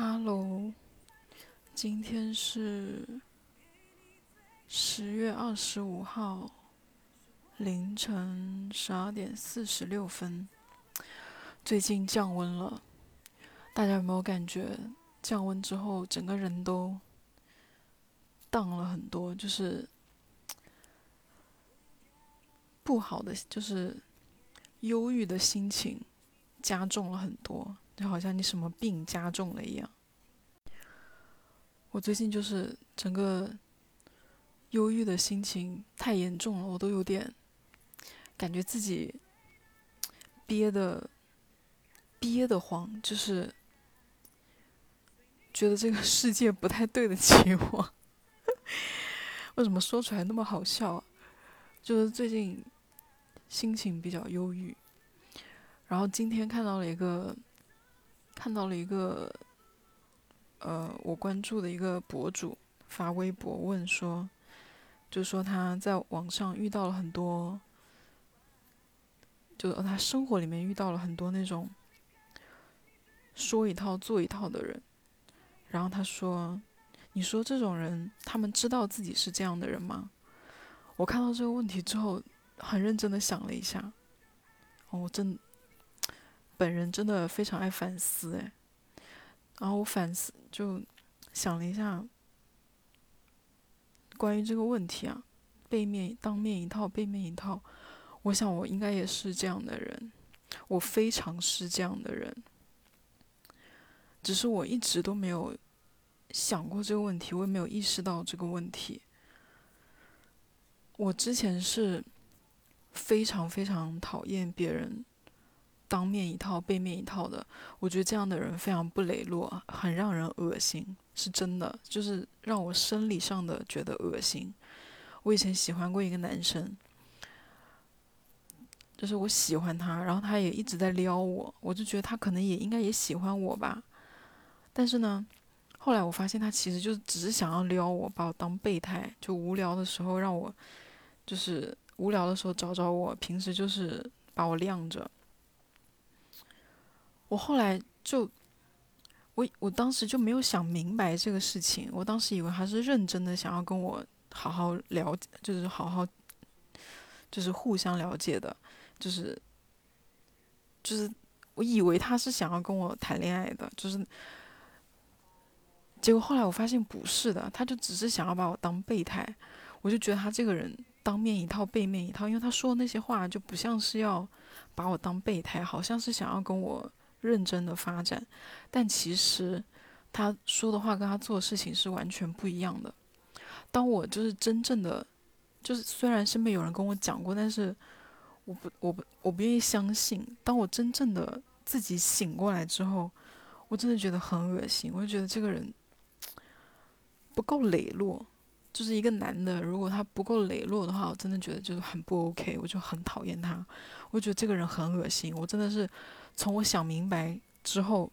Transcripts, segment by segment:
Hello，今天是十月二十五号凌晨十二点四十六分。最近降温了，大家有没有感觉降温之后整个人都荡了很多？就是 不好的，就是忧郁的心情加重了很多。就好像你什么病加重了一样。我最近就是整个忧郁的心情太严重了，我都有点感觉自己憋的憋得慌，就是觉得这个世界不太对得起我。为什么说出来那么好笑啊？就是最近心情比较忧郁，然后今天看到了一个。看到了一个，呃，我关注的一个博主发微博问说，就说他在网上遇到了很多，就他生活里面遇到了很多那种说一套做一套的人，然后他说，你说这种人，他们知道自己是这样的人吗？我看到这个问题之后，很认真的想了一下，哦，我真。本人真的非常爱反思哎，然后我反思就想了一下，关于这个问题啊，背面当面一套，背面一套，我想我应该也是这样的人，我非常是这样的人，只是我一直都没有想过这个问题，我也没有意识到这个问题。我之前是非常非常讨厌别人。当面一套，背面一套的，我觉得这样的人非常不磊落，很让人恶心，是真的，就是让我生理上的觉得恶心。我以前喜欢过一个男生，就是我喜欢他，然后他也一直在撩我，我就觉得他可能也应该也喜欢我吧。但是呢，后来我发现他其实就是只是想要撩我，把我当备胎，就无聊的时候让我，就是无聊的时候找找我，平时就是把我晾着。我后来就，我我当时就没有想明白这个事情。我当时以为他是认真的想要跟我好好了解，就是好好，就是互相了解的，就是，就是我以为他是想要跟我谈恋爱的，就是，结果后来我发现不是的，他就只是想要把我当备胎。我就觉得他这个人当面一套，背面一套，因为他说那些话就不像是要把我当备胎，好像是想要跟我。认真的发展，但其实他说的话跟他做的事情是完全不一样的。当我就是真正的，就是虽然身边有人跟我讲过，但是我不，我不，我不愿意相信。当我真正的自己醒过来之后，我真的觉得很恶心。我就觉得这个人不够磊落，就是一个男的，如果他不够磊落的话，我真的觉得就是很不 OK，我就很讨厌他。我觉得这个人很恶心，我真的是。从我想明白之后，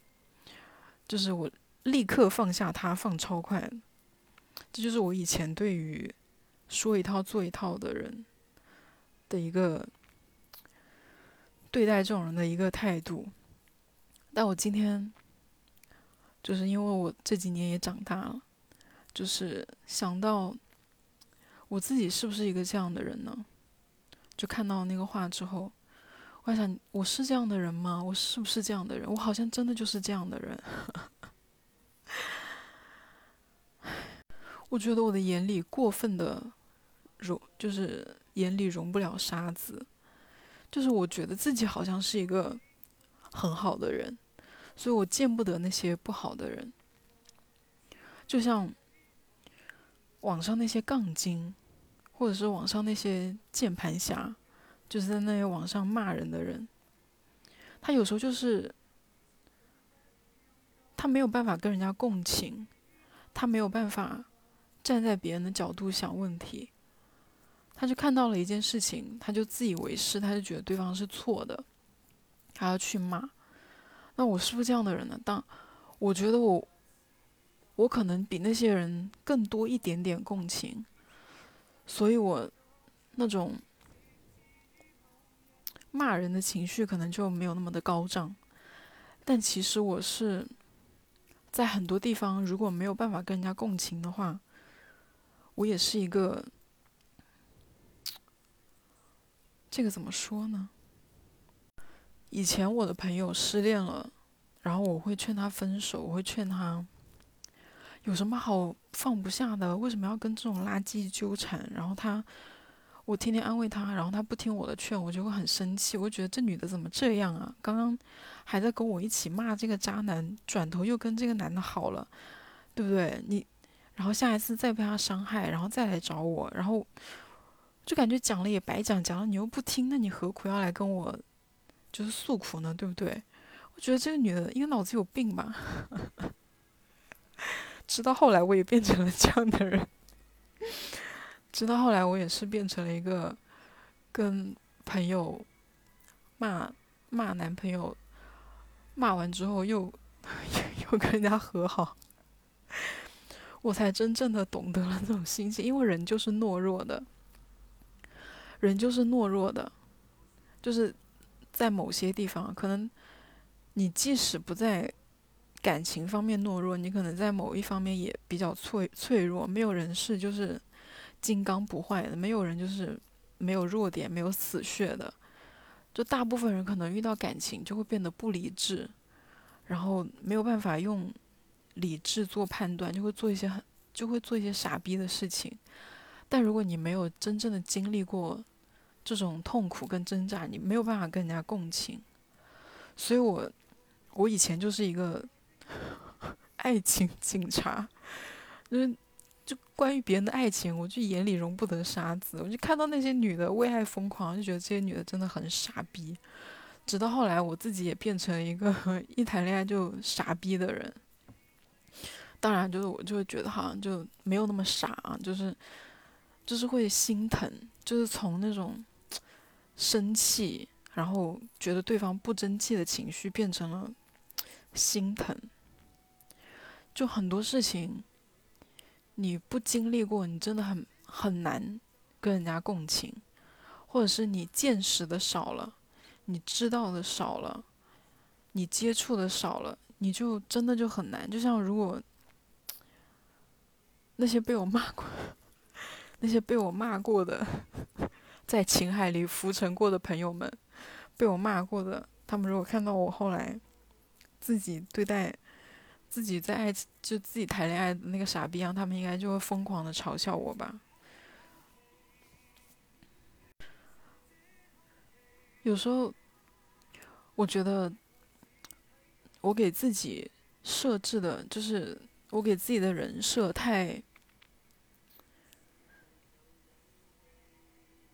就是我立刻放下他，放超快。这就是我以前对于说一套做一套的人的一个对待这种人的一个态度。但我今天就是因为我这几年也长大了，就是想到我自己是不是一个这样的人呢？就看到那个话之后。我想，我是这样的人吗？我是不是这样的人？我好像真的就是这样的人。我觉得我的眼里过分的容，就是眼里容不了沙子。就是我觉得自己好像是一个很好的人，所以我见不得那些不好的人。就像网上那些杠精，或者是网上那些键盘侠。就是在那些网上骂人的人，他有时候就是他没有办法跟人家共情，他没有办法站在别人的角度想问题，他就看到了一件事情，他就自以为是，他就觉得对方是错的，他要去骂。那我是不是这样的人呢？当我觉得我我可能比那些人更多一点点共情，所以我那种。骂人的情绪可能就没有那么的高涨，但其实我是在很多地方如果没有办法跟人家共情的话，我也是一个，这个怎么说呢？以前我的朋友失恋了，然后我会劝他分手，我会劝他，有什么好放不下的？为什么要跟这种垃圾纠缠？然后他，我天天安慰他，然后他不听我的劝，我就会很生气，我觉得这女的怎么这样啊？刚刚还在跟我一起骂这个渣男，转头又跟这个男的好了，对不对？你，然后下一次再被他伤害，然后再来找我，然后就感觉讲了也白讲，讲了你又不听，那你何苦要来跟我？就是诉苦呢，对不对？我觉得这个女的应该脑子有病吧。直到后来，我也变成了这样的人。直到后来，我也是变成了一个跟朋友骂骂男朋友，骂完之后又 又跟人家和好，我才真正的懂得了那种心情。因为人就是懦弱的，人就是懦弱的，就是。在某些地方，可能你即使不在感情方面懦弱，你可能在某一方面也比较脆脆弱。没有人是就是金刚不坏的，没有人就是没有弱点、没有死穴的。就大部分人可能遇到感情就会变得不理智，然后没有办法用理智做判断，就会做一些很就会做一些傻逼的事情。但如果你没有真正的经历过，这种痛苦跟挣扎，你没有办法跟人家共情，所以我，我以前就是一个爱情 警察，就是就关于别人的爱情，我就眼里容不得沙子，我就看到那些女的为爱疯狂，就觉得这些女的真的很傻逼。直到后来，我自己也变成一个 一谈恋爱就傻逼的人。当然，就是我就会觉得好像就没有那么傻啊，就是就是会心疼，就是从那种。生气，然后觉得对方不争气的情绪变成了心疼。就很多事情，你不经历过，你真的很很难跟人家共情，或者是你见识的少了，你知道的少了，你接触的少了，你就真的就很难。就像如果那些被我骂过，那些被我骂过的。在情海里浮沉过的朋友们，被我骂过的，他们如果看到我后来自己对待自己在爱就自己谈恋爱的那个傻逼样，他们应该就会疯狂的嘲笑我吧。有时候我觉得我给自己设置的就是我给自己的人设太。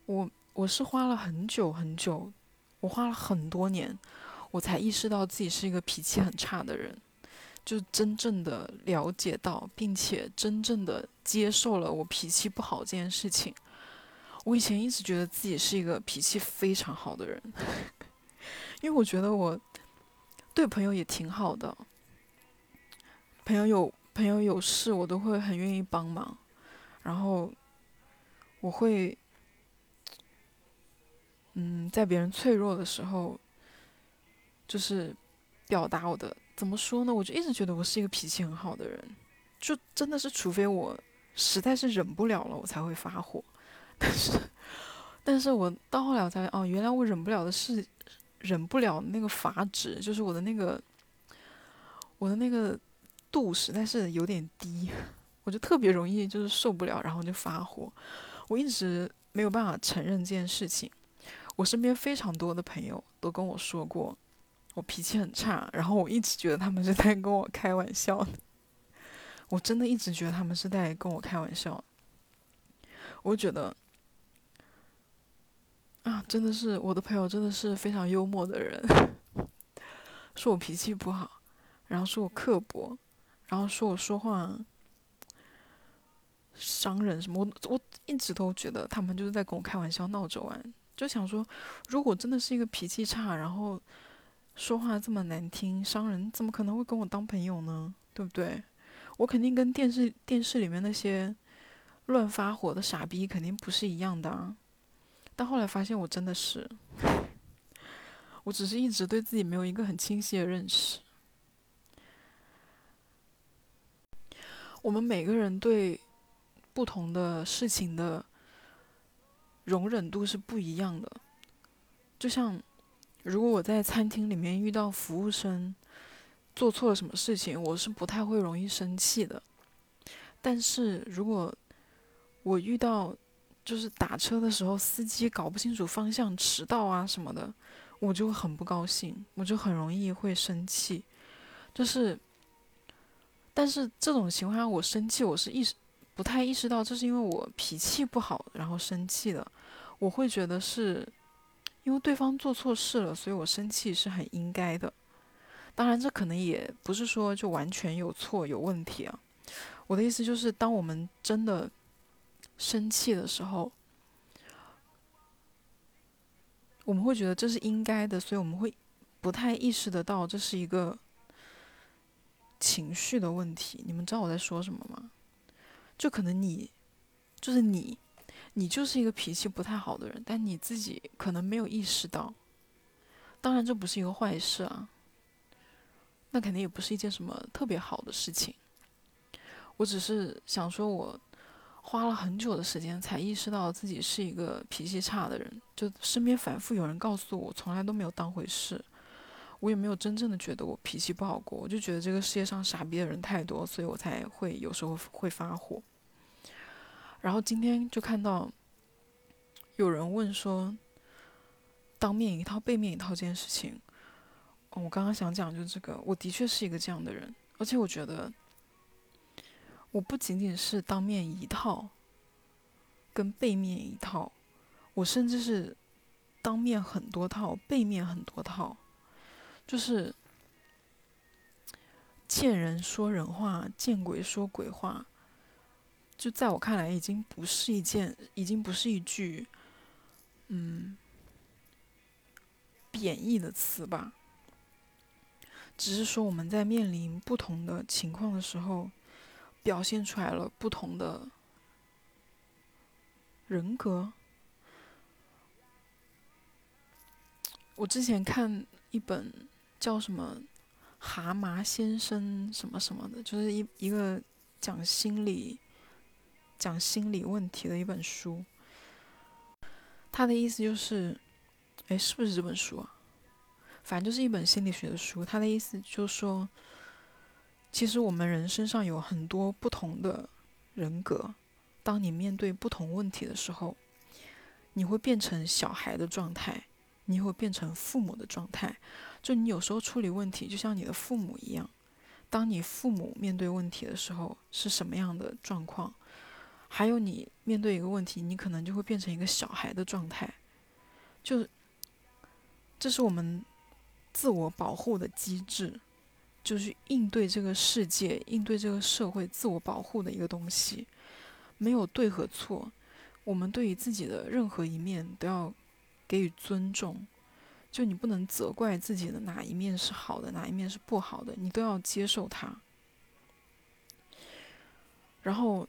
我我是花了很久很久，我花了很多年，我才意识到自己是一个脾气很差的人，就真正的了解到，并且真正的接受了我脾气不好这件事情。我以前一直觉得自己是一个脾气非常好的人，因为我觉得我对朋友也挺好的，朋友有朋友有事，我都会很愿意帮忙，然后我会。嗯，在别人脆弱的时候，就是表达我的怎么说呢？我就一直觉得我是一个脾气很好的人，就真的是除非我实在是忍不了了，我才会发火。但是，但是我到后来我才哦，原来我忍不了的是忍不了那个阀值，就是我的那个我的那个度实在是有点低，我就特别容易就是受不了，然后就发火。我一直没有办法承认这件事情。我身边非常多的朋友都跟我说过，我脾气很差，然后我一直觉得他们是在跟我开玩笑。我真的一直觉得他们是在跟我开玩笑。我觉得，啊，真的是我的朋友，真的是非常幽默的人。说我脾气不好，然后说我刻薄，然后说我说话伤人什么。我我一直都觉得他们就是在跟我开玩笑，闹着玩。就想说，如果真的是一个脾气差，然后说话这么难听、伤人，怎么可能会跟我当朋友呢？对不对？我肯定跟电视电视里面那些乱发火的傻逼肯定不是一样的啊。但后来发现，我真的是，我只是一直对自己没有一个很清晰的认识。我们每个人对不同的事情的容忍度是不一样的。就像如果我在餐厅里面遇到服务生做错了什么事情，我是不太会容易生气的。但是如果我遇到就是打车的时候司机搞不清楚方向、迟到啊什么的，我就很不高兴，我就很容易会生气。就是，但是这种情况下我生气，我是意识不太意识到这是因为我脾气不好然后生气的。我会觉得是因为对方做错事了，所以我生气是很应该的。当然，这可能也不是说就完全有错有问题啊。我的意思就是，当我们真的生气的时候，我们会觉得这是应该的，所以我们会不太意识得到这是一个。情绪的问题，你们知道我在说什么吗？就可能你，就是你，你就是一个脾气不太好的人，但你自己可能没有意识到。当然，这不是一个坏事啊，那肯定也不是一件什么特别好的事情。我只是想说，我花了很久的时间才意识到自己是一个脾气差的人，就身边反复有人告诉我，从来都没有当回事。我也没有真正的觉得我脾气不好过，我就觉得这个世界上傻逼的人太多，所以我才会有时候会发火。然后今天就看到有人问说，当面一套背面一套这件事情，我刚刚想讲就是这个，我的确是一个这样的人，而且我觉得我不仅仅是当面一套，跟背面一套，我甚至是当面很多套，背面很多套。就是见人说人话，见鬼说鬼话。就在我看来，已经不是一件，已经不是一句，嗯，贬义的词吧。只是说我们在面临不同的情况的时候，表现出来了不同的人格。我之前看一本。叫什么蛤蟆先生什么什么的，就是一一个讲心理、讲心理问题的一本书。他的意思就是，哎，是不是这本书啊？反正就是一本心理学的书。他的意思就是说，其实我们人身上有很多不同的人格。当你面对不同问题的时候，你会变成小孩的状态，你会变成父母的状态。就你有时候处理问题，就像你的父母一样。当你父母面对问题的时候是什么样的状况？还有你面对一个问题，你可能就会变成一个小孩的状态。就这是我们自我保护的机制，就是应对这个世界、应对这个社会自我保护的一个东西。没有对和错，我们对于自己的任何一面都要给予尊重。就你不能责怪自己的哪一面是好的，哪一面是不好的，你都要接受它。然后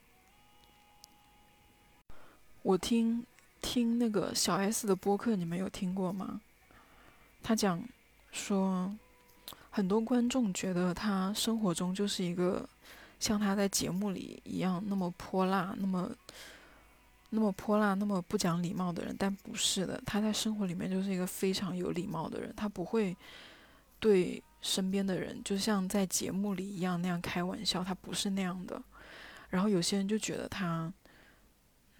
我听听那个小 S 的播客，你们有听过吗？他讲说，很多观众觉得他生活中就是一个像他在节目里一样那么泼辣，那么。那么泼辣、那么不讲礼貌的人，但不是的，他在生活里面就是一个非常有礼貌的人。他不会对身边的人就像在节目里一样那样开玩笑，他不是那样的。然后有些人就觉得他，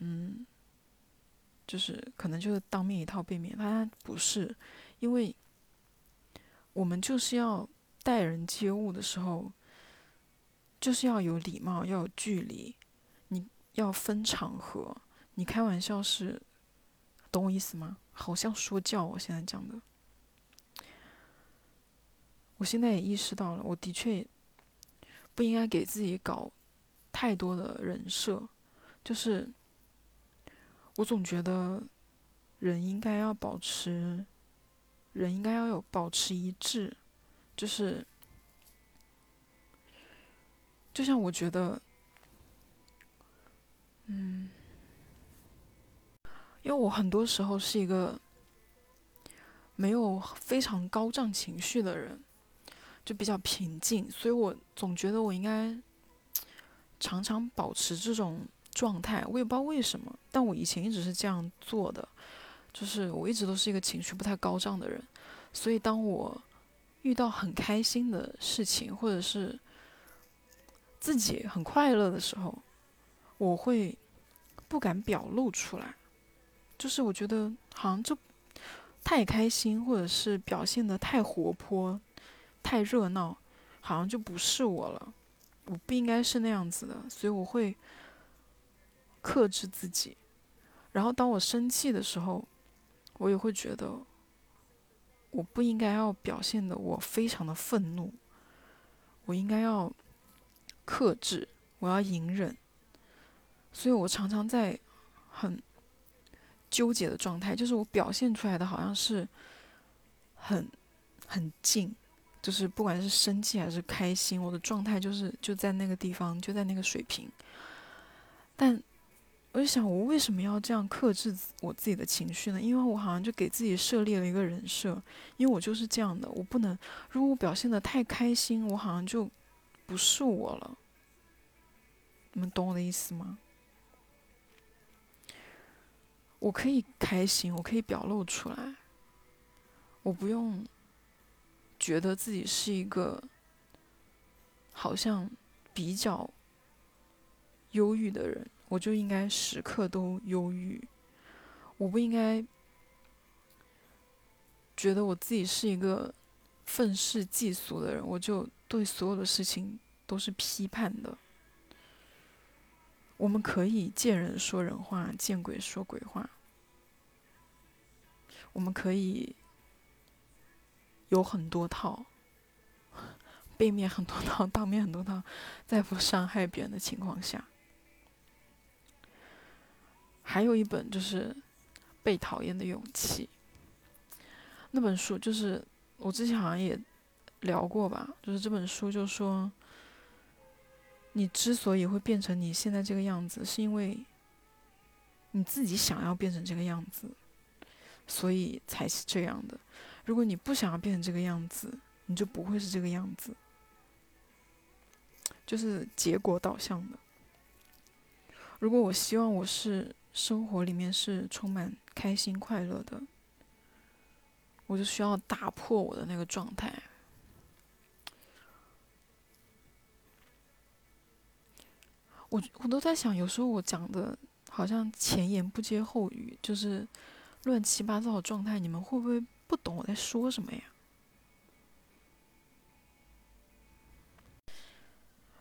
嗯，就是可能就是当面一套背面，他不是，因为我们就是要待人接物的时候，就是要有礼貌，要有距离，你要分场合。你开玩笑是，懂我意思吗？好像说教，我现在讲的。我现在也意识到了，我的确不应该给自己搞太多的人设，就是我总觉得人应该要保持，人应该要有保持一致，就是就像我觉得，嗯。因为我很多时候是一个没有非常高涨情绪的人，就比较平静，所以我总觉得我应该常常保持这种状态，我也不知道为什么，但我以前一直是这样做的，就是我一直都是一个情绪不太高涨的人，所以当我遇到很开心的事情，或者是自己很快乐的时候，我会不敢表露出来，就是我觉得好像就太开心，或者是表现的太活泼、太热闹，好像就不是我了。我不应该是那样子的，所以我会克制自己。然后当我生气的时候，我也会觉得我不应该要表现的我非常的愤怒，我应该要克制，我要隐忍。所以我常常在很纠结的状态，就是我表现出来的好像是很很静。就是不管是生气还是开心，我的状态就是就在那个地方，就在那个水平。但我就想，我为什么要这样克制我自己的情绪呢？因为我好像就给自己设立了一个人设，因为我就是这样的，我不能，如果我表现的太开心，我好像就不是我了。你们懂我的意思吗？我可以开心，我可以表露出来，我不用。觉得自己是一个好像比较忧郁的人，我就应该时刻都忧郁。我不应该觉得我自己是一个愤世嫉俗的人，我就对所有的事情都是批判的。我们可以见人说人话，见鬼说鬼话。我们可以。有很多套，背面很多套，当面很多套，在不伤害别人的情况下，还有一本就是《被讨厌的勇气》。那本书就是我之前好像也聊过吧，就是这本书就说，你之所以会变成你现在这个样子，是因为你自己想要变成这个样子，所以才是这样的。如果你不想要变成这个样子，你就不会是这个样子，就是结果导向的。如果我希望我是生活里面是充满开心快乐的，我就需要打破我的那个状态。我我都在想，有时候我讲的好像前言不接后语，就是乱七八糟的状态，你们会不会？不懂我在说什么呀？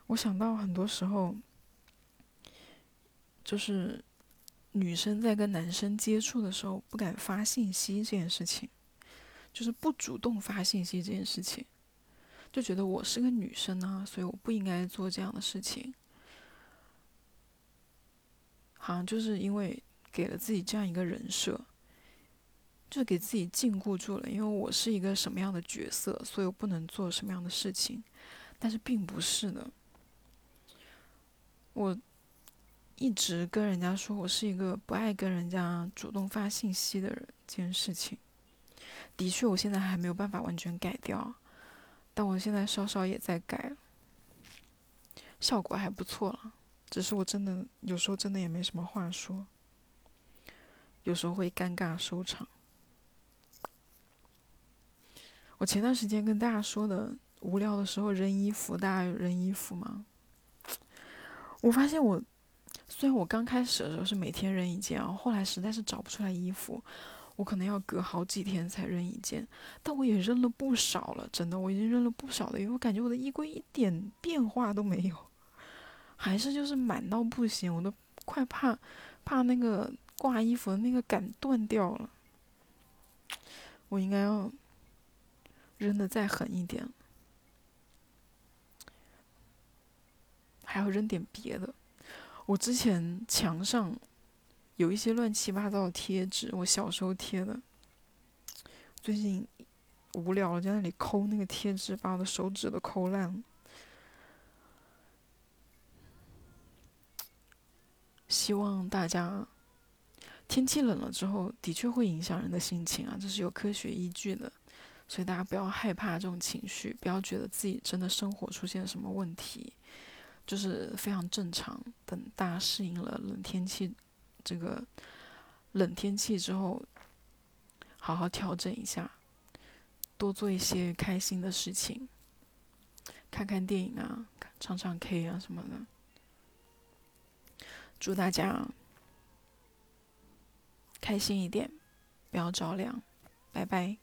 我想到很多时候，就是女生在跟男生接触的时候不敢发信息这件事情，就是不主动发信息这件事情，就觉得我是个女生啊，所以我不应该做这样的事情。好像就是因为给了自己这样一个人设。就给自己禁锢住了，因为我是一个什么样的角色，所以我不能做什么样的事情。但是并不是的，我一直跟人家说我是一个不爱跟人家主动发信息的人。这件事情，的确我现在还没有办法完全改掉，但我现在稍稍也在改，效果还不错了。只是我真的有时候真的也没什么话说，有时候会尴尬收场。我前段时间跟大家说的，无聊的时候扔衣服，大家有扔衣服吗？我发现我，虽然我刚开始的时候是每天扔一件啊，后后来实在是找不出来衣服，我可能要隔好几天才扔一件，但我也扔了不少了，真的，我已经扔了不少的，因为我感觉我的衣柜一点变化都没有，还是就是满到不行，我都快怕怕那个挂衣服的那个杆断掉了，我应该要。扔的再狠一点，还要扔点别的。我之前墙上有一些乱七八糟的贴纸，我小时候贴的。最近无聊了，在那里抠那个贴纸，把我的手指都抠烂了。希望大家天气冷了之后，的确会影响人的心情啊，这是有科学依据的。所以大家不要害怕这种情绪，不要觉得自己真的生活出现什么问题，就是非常正常。等大家适应了冷天气，这个冷天气之后，好好调整一下，多做一些开心的事情，看看电影啊，唱唱 K 啊什么的。祝大家开心一点，不要着凉，拜拜。